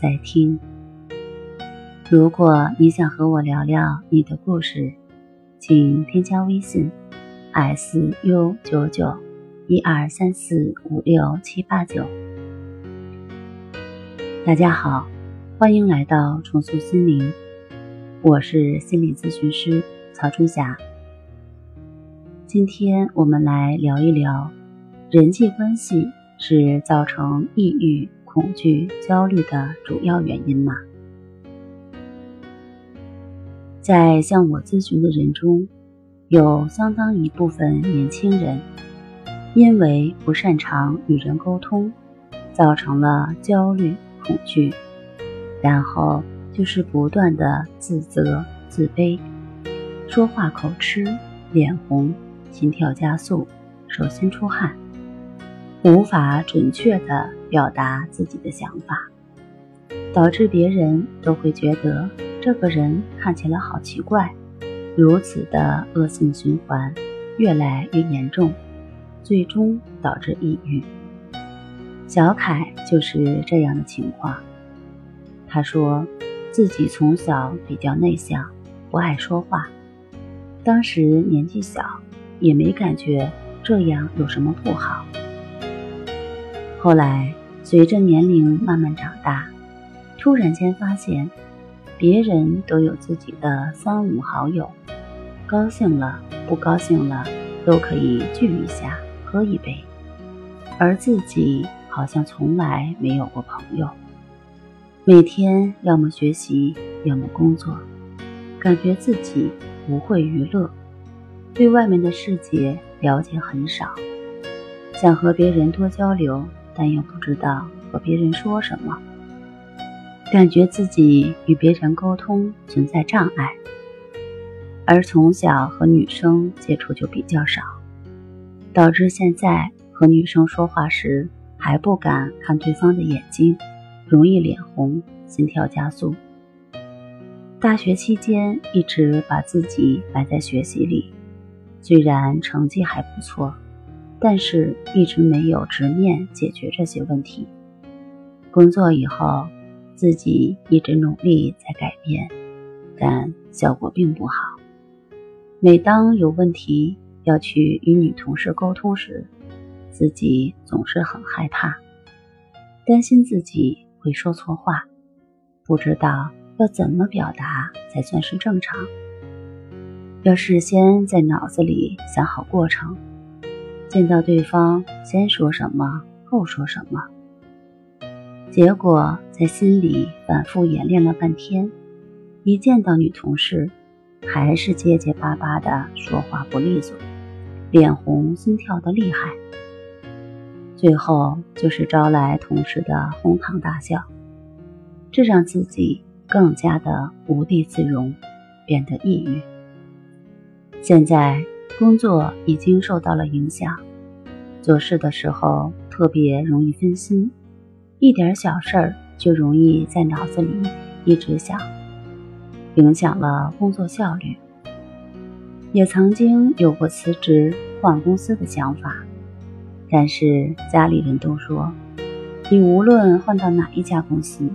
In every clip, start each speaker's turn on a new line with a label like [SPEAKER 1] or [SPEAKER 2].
[SPEAKER 1] 在听。如果你想和我聊聊你的故事，请添加微信 s u 九九一二三四五六七八九。大家好，欢迎来到重塑心灵，我是心理咨询师曹春霞。今天我们来聊一聊人际关系是造成抑郁。恐惧、焦虑的主要原因吗？在向我咨询的人中，有相当一部分年轻人因为不擅长与人沟通，造成了焦虑、恐惧，然后就是不断的自责、自卑，说话口吃、脸红、心跳加速、手心出汗。无法准确的表达自己的想法，导致别人都会觉得这个人看起来好奇怪，如此的恶性循环越来越严重，最终导致抑郁。小凯就是这样的情况。他说自己从小比较内向，不爱说话，当时年纪小，也没感觉这样有什么不好。后来，随着年龄慢慢长大，突然间发现，别人都有自己的三五好友，高兴了、不高兴了，都可以聚一下，喝一杯，而自己好像从来没有过朋友，每天要么学习，要么工作，感觉自己不会娱乐，对外面的世界了解很少，想和别人多交流。但又不知道和别人说什么，感觉自己与别人沟通存在障碍，而从小和女生接触就比较少，导致现在和女生说话时还不敢看对方的眼睛，容易脸红、心跳加速。大学期间一直把自己摆在学习里，虽然成绩还不错。但是一直没有直面解决这些问题。工作以后，自己一直努力在改变，但效果并不好。每当有问题要去与女同事沟通时，自己总是很害怕，担心自己会说错话，不知道要怎么表达才算是正常。要事先在脑子里想好过程。见到对方，先说什么，后说什么。结果在心里反复演练了半天，一见到女同事，还是结结巴巴的，说话不利索，脸红心跳的厉害。最后就是招来同事的哄堂大笑，这让自己更加的无地自容，变得抑郁。现在。工作已经受到了影响，做事的时候特别容易分心，一点小事儿就容易在脑子里一直想，影响了工作效率。也曾经有过辞职换公司的想法，但是家里人都说，你无论换到哪一家公司，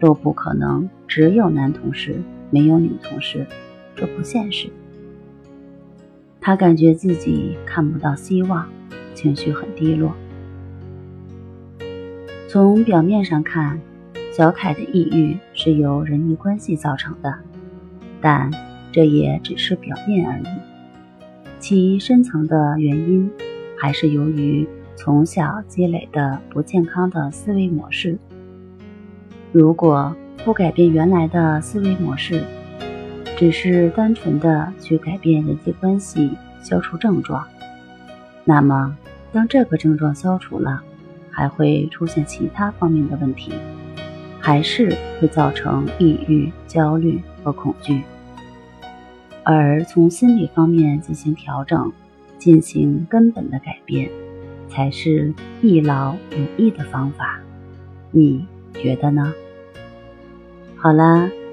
[SPEAKER 1] 都不可能只有男同事没有女同事，这不现实。他感觉自己看不到希望，情绪很低落。从表面上看，小凯的抑郁是由人际关系造成的，但这也只是表面而已。其深层的原因还是由于从小积累的不健康的思维模式。如果不改变原来的思维模式，只是单纯的去改变人际关系，消除症状，那么当这个症状消除了，还会出现其他方面的问题，还是会造成抑郁、焦虑和恐惧。而从心理方面进行调整，进行根本的改变，才是一劳永逸的方法。你觉得呢？好啦，